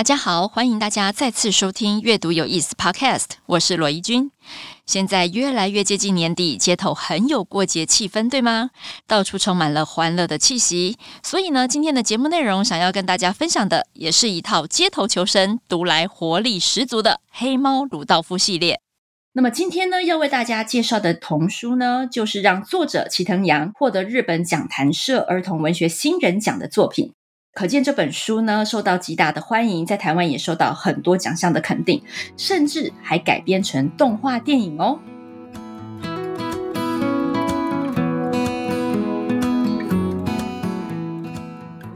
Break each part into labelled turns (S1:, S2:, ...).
S1: 大家好，欢迎大家再次收听《阅读有意思》Podcast，我是罗伊君。现在越来越接近年底，街头很有过节气氛，对吗？到处充满了欢乐的气息。所以呢，今天的节目内容想要跟大家分享的，也是一套街头求生、读来活力十足的《黑猫鲁道夫》系列。那么今天呢，要为大家介绍的童书呢，就是让作者齐藤阳获得日本讲谈社儿童文学新人奖的作品。可见这本书呢，受到极大的欢迎，在台湾也受到很多奖项的肯定，甚至还改编成动画电影哦。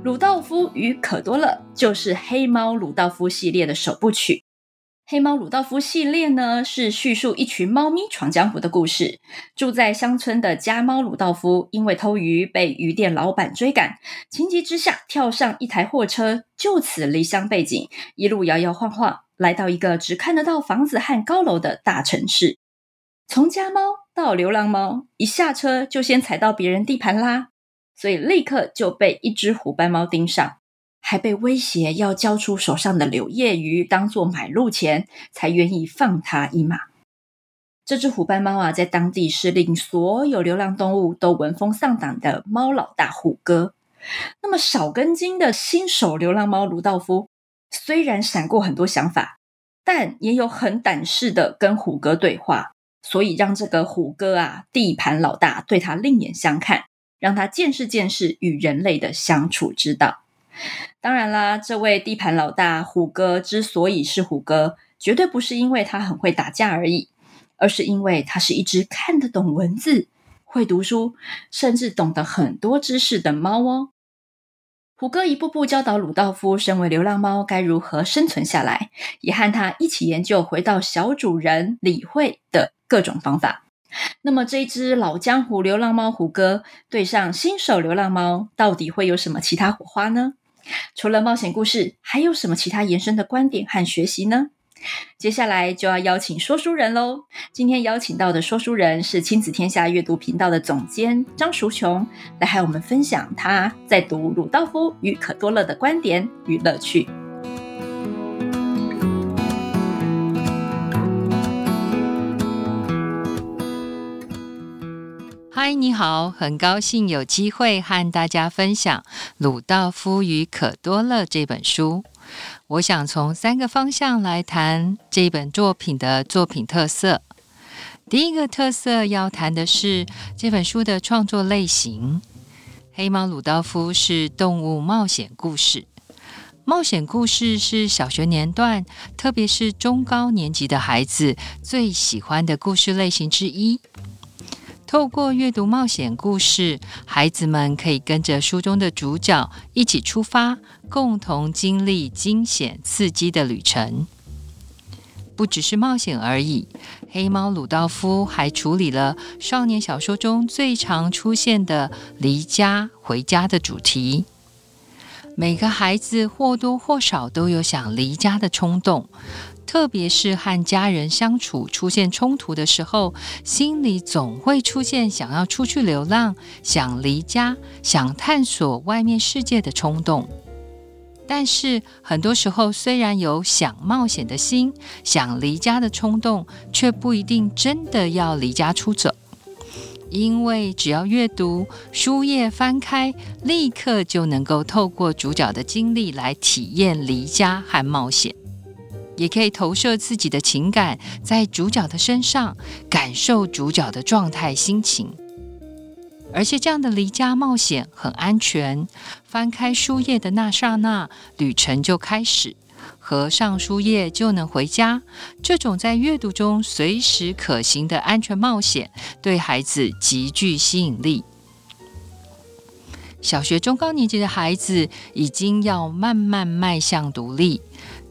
S1: 鲁道夫与可多乐就是黑猫鲁道夫系列的首部曲。黑猫鲁道夫系列呢，是叙述一群猫咪闯江湖的故事。住在乡村的家猫鲁道夫，因为偷鱼被鱼店老板追赶，情急之下跳上一台货车，就此离乡背井，一路摇摇晃晃，来到一个只看得到房子和高楼的大城市。从家猫到流浪猫，一下车就先踩到别人地盘啦，所以立刻就被一只虎斑猫盯上。还被威胁要交出手上的柳叶鱼当做买路钱，才愿意放他一马。这只虎斑猫啊，在当地是令所有流浪动物都闻风丧胆的猫老大虎哥。那么少根筋的新手流浪猫鲁道夫，虽然闪过很多想法，但也有很胆识的跟虎哥对话，所以让这个虎哥啊，地盘老大对他另眼相看，让他见识见识与人类的相处之道。当然啦，这位地盘老大虎哥之所以是虎哥，绝对不是因为他很会打架而已，而是因为他是一只看得懂文字、会读书，甚至懂得很多知识的猫哦。虎哥一步步教导鲁道夫，身为流浪猫该如何生存下来，也和他一起研究回到小主人理会的各种方法。那么，这只老江湖流浪猫虎哥对上新手流浪猫，到底会有什么其他火花呢？除了冒险故事，还有什么其他延伸的观点和学习呢？接下来就要邀请说书人喽。今天邀请到的说书人是亲子天下阅读频道的总监张淑琼，来和我们分享他在读鲁道夫与可多乐的观点与乐趣。
S2: 嗨，你好，很高兴有机会和大家分享《鲁道夫与可多乐》这本书。我想从三个方向来谈这本作品的作品特色。第一个特色要谈的是这本书的创作类型。黑猫鲁道夫是动物冒险故事，冒险故事是小学年段，特别是中高年级的孩子最喜欢的故事类型之一。透过阅读冒险故事，孩子们可以跟着书中的主角一起出发，共同经历惊险刺激的旅程。不只是冒险而已，黑猫鲁道夫还处理了少年小说中最常出现的离家回家的主题。每个孩子或多或少都有想离家的冲动。特别是和家人相处出现冲突的时候，心里总会出现想要出去流浪、想离家、想探索外面世界的冲动。但是很多时候，虽然有想冒险的心、想离家的冲动，却不一定真的要离家出走，因为只要阅读书页翻开，立刻就能够透过主角的经历来体验离家和冒险。也可以投射自己的情感在主角的身上，感受主角的状态心情。而且这样的离家冒险很安全，翻开书页的那刹那，旅程就开始，合上书页就能回家。这种在阅读中随时可行的安全冒险，对孩子极具吸引力。小学中高年级的孩子已经要慢慢迈向独立。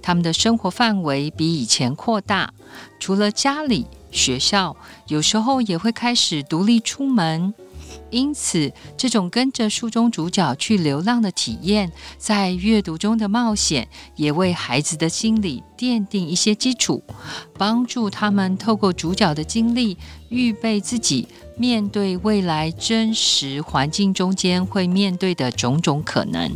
S2: 他们的生活范围比以前扩大，除了家里、学校，有时候也会开始独立出门。因此，这种跟着书中主角去流浪的体验，在阅读中的冒险，也为孩子的心理奠定一些基础，帮助他们透过主角的经历，预备自己面对未来真实环境中间会面对的种种可能。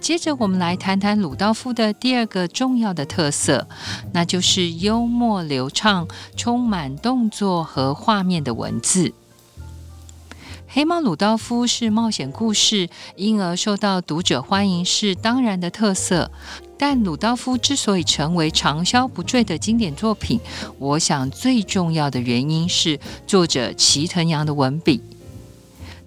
S2: 接着，我们来谈谈鲁道夫的第二个重要的特色，那就是幽默流畅、充满动作和画面的文字。黑猫鲁道夫是冒险故事，因而受到读者欢迎是当然的特色。但鲁道夫之所以成为长销不坠的经典作品，我想最重要的原因是作者齐藤阳的文笔。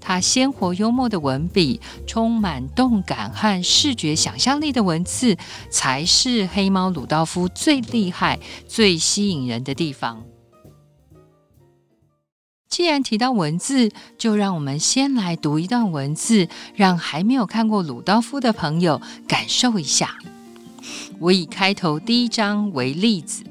S2: 他鲜活幽默的文笔，充满动感和视觉想象力的文字，才是黑猫鲁道夫最厉害、最吸引人的地方。既然提到文字，就让我们先来读一段文字，让还没有看过鲁道夫的朋友感受一下。我以开头第一章为例子。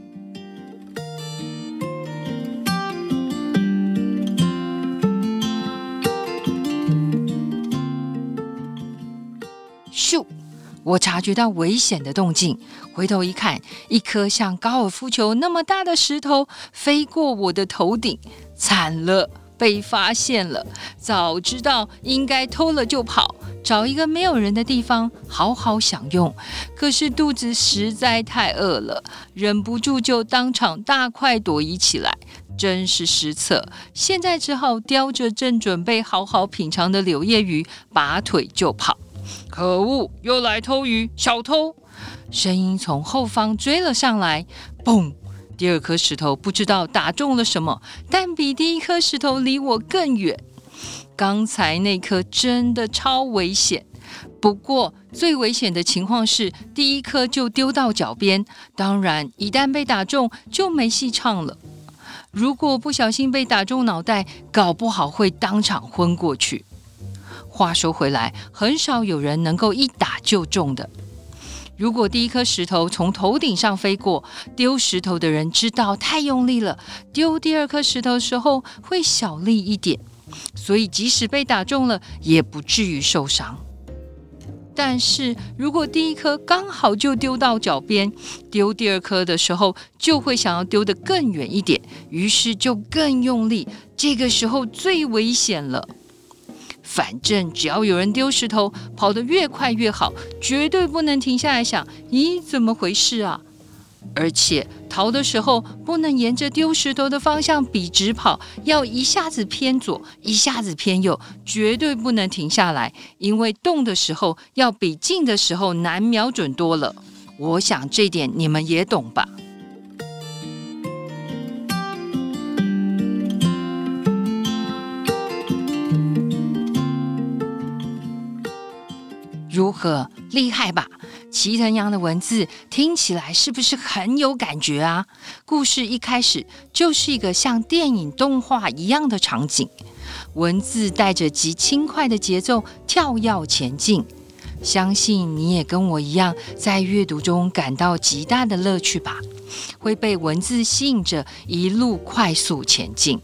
S2: 我察觉到危险的动静，回头一看，一颗像高尔夫球那么大的石头飞过我的头顶，惨了，被发现了！早知道应该偷了就跑，找一个没有人的地方好好享用。可是肚子实在太饿了，忍不住就当场大快朵颐起来，真是失策。现在只好叼着正准备好好品尝的柳叶鱼，拔腿就跑。可恶！又来偷鱼，小偷！声音从后方追了上来，嘣！第二颗石头不知道打中了什么，但比第一颗石头离我更远。刚才那颗真的超危险。不过最危险的情况是第一颗就丢到脚边，当然一旦被打中就没戏唱了。如果不小心被打中脑袋，搞不好会当场昏过去。话说回来，很少有人能够一打就中的。如果第一颗石头从头顶上飞过，丢石头的人知道太用力了，丢第二颗石头的时候会小力一点，所以即使被打中了，也不至于受伤。但是如果第一颗刚好就丢到脚边，丢第二颗的时候就会想要丢得更远一点，于是就更用力，这个时候最危险了。反正只要有人丢石头，跑得越快越好，绝对不能停下来想，咦，怎么回事啊？而且逃的时候不能沿着丢石头的方向笔直跑，要一下子偏左，一下子偏右，绝对不能停下来，因为动的时候要比静的时候难瞄准多了。我想这点你们也懂吧？如何厉害吧？齐藤阳的文字听起来是不是很有感觉啊？故事一开始就是一个像电影动画一样的场景，文字带着极轻快的节奏跳跃前进。相信你也跟我一样，在阅读中感到极大的乐趣吧？会被文字吸引着一路快速前进。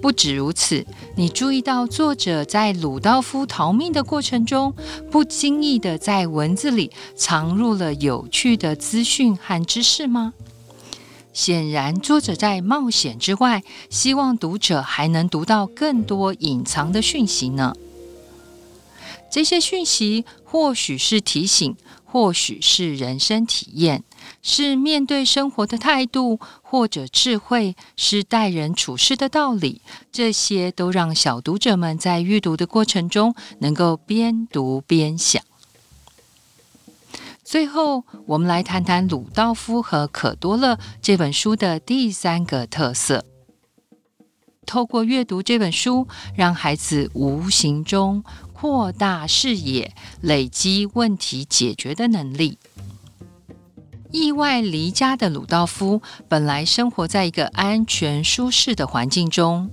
S2: 不止如此，你注意到作者在鲁道夫逃命的过程中，不经意地在文字里藏入了有趣的资讯和知识吗？显然，作者在冒险之外，希望读者还能读到更多隐藏的讯息呢。这些讯息或许是提醒，或许是人生体验。是面对生活的态度，或者智慧，是待人处事的道理，这些都让小读者们在阅读的过程中能够边读边想。最后，我们来谈谈鲁道夫和可多乐这本书的第三个特色：透过阅读这本书，让孩子无形中扩大视野，累积问题解决的能力。意外离家的鲁道夫本来生活在一个安全舒适的环境中，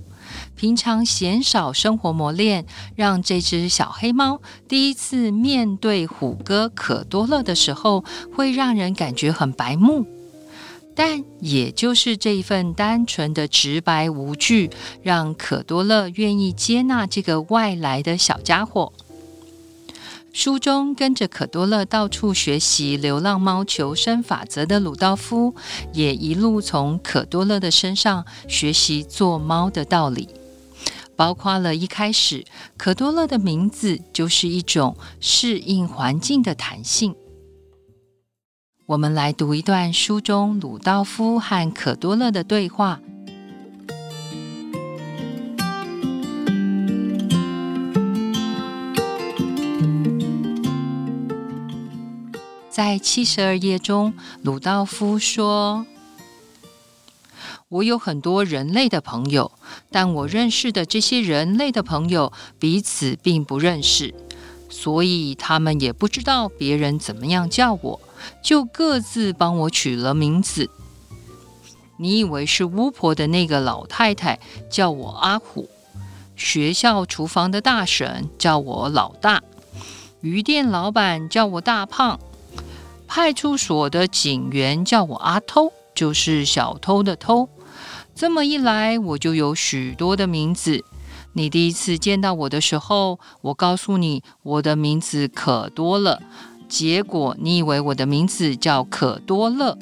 S2: 平常鲜少生活磨练，让这只小黑猫第一次面对虎哥可多乐的时候，会让人感觉很白目。但也就是这一份单纯的直白无惧，让可多乐愿意接纳这个外来的小家伙。书中跟着可多乐到处学习流浪猫求生法则的鲁道夫，也一路从可多乐的身上学习做猫的道理，包括了一开始可多乐的名字就是一种适应环境的弹性。我们来读一段书中鲁道夫和可多乐的对话。在七十二页中，鲁道夫说：“我有很多人类的朋友，但我认识的这些人类的朋友彼此并不认识，所以他们也不知道别人怎么样叫我，就各自帮我取了名字。你以为是巫婆的那个老太太叫我阿虎，学校厨房的大婶叫我老大，鱼店老板叫我大胖。”派出所的警员叫我阿偷，就是小偷的偷。这么一来，我就有许多的名字。你第一次见到我的时候，我告诉你我的名字可多了，结果你以为我的名字叫可多乐。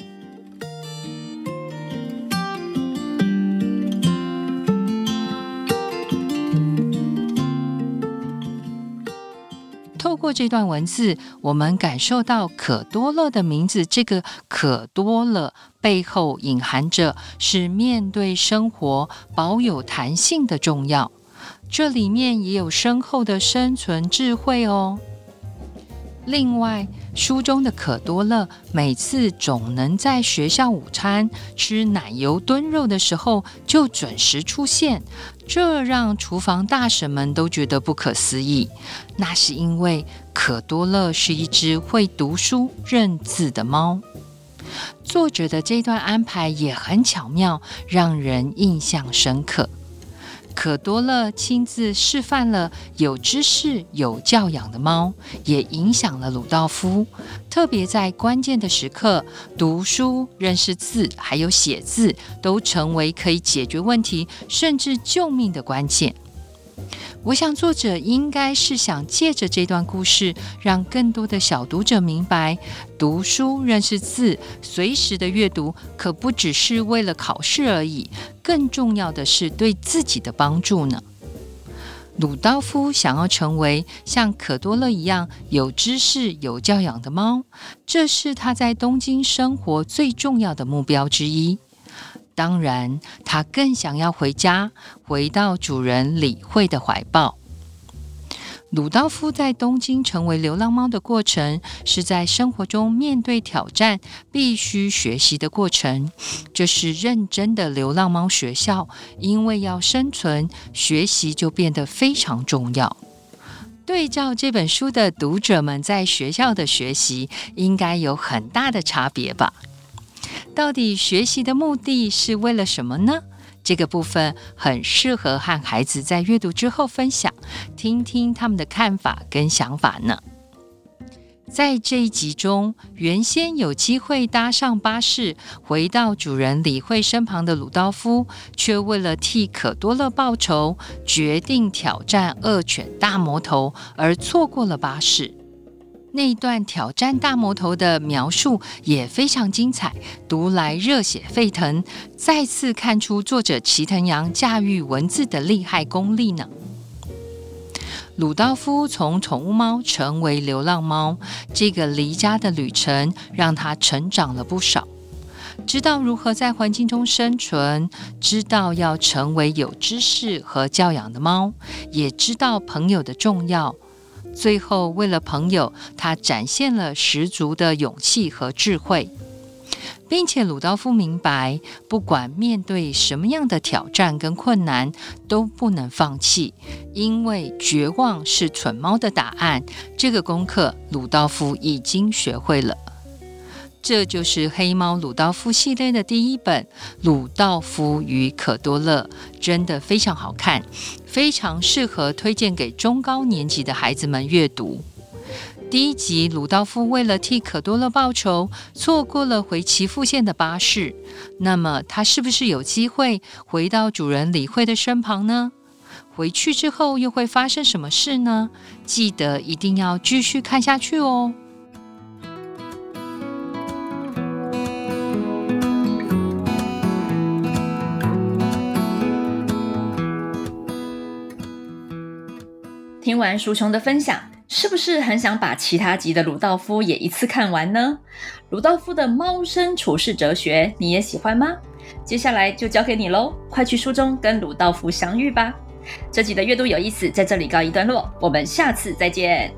S2: 过这段文字，我们感受到可多乐的名字，这个可多了背后隐含着是面对生活保有弹性的重要。这里面也有深厚的生存智慧哦。另外，书中的可多乐每次总能在学校午餐吃奶油炖肉的时候就准时出现，这让厨房大婶们都觉得不可思议。那是因为可多乐是一只会读书认字的猫。作者的这段安排也很巧妙，让人印象深刻。可多乐亲自示范了有知识、有教养的猫，也影响了鲁道夫。特别在关键的时刻，读书、认识字，还有写字，都成为可以解决问题，甚至救命的关键。我想，作者应该是想借着这段故事，让更多的小读者明白，读书、认识字、随时的阅读，可不只是为了考试而已，更重要的是对自己的帮助呢。鲁道夫想要成为像可多乐一样有知识、有教养的猫，这是他在东京生活最重要的目标之一。当然，他更想要回家，回到主人理惠的怀抱。鲁道夫在东京成为流浪猫的过程，是在生活中面对挑战必须学习的过程。这是认真的流浪猫学校，因为要生存，学习就变得非常重要。对照这本书的读者们在学校的学习，应该有很大的差别吧？到底学习的目的是为了什么呢？这个部分很适合和孩子在阅读之后分享，听听他们的看法跟想法呢。在这一集中，原先有机会搭上巴士回到主人理惠身旁的鲁道夫，却为了替可多乐报仇，决定挑战恶犬大魔头，而错过了巴士。那一段挑战大魔头的描述也非常精彩，读来热血沸腾，再次看出作者齐藤阳驾驭文字的厉害功力呢。鲁道夫从宠物猫成为流浪猫，这个离家的旅程让他成长了不少，知道如何在环境中生存，知道要成为有知识和教养的猫，也知道朋友的重要。最后，为了朋友，他展现了十足的勇气和智慧，并且鲁道夫明白，不管面对什么样的挑战跟困难，都不能放弃，因为绝望是蠢猫的答案。这个功课，鲁道夫已经学会了。这就是黑猫鲁道夫系列的第一本《鲁道夫与可多乐》，真的非常好看，非常适合推荐给中高年级的孩子们阅读。第一集，鲁道夫为了替可多乐报仇，错过了回岐阜县的巴士。那么，他是不是有机会回到主人李慧的身旁呢？回去之后又会发生什么事呢？记得一定要继续看下去哦。
S1: 听完舒琼的分享，是不是很想把其他集的鲁道夫也一次看完呢？鲁道夫的猫生处世哲学，你也喜欢吗？接下来就交给你喽，快去书中跟鲁道夫相遇吧。这集的阅读有意思，在这里告一段落，我们下次再见。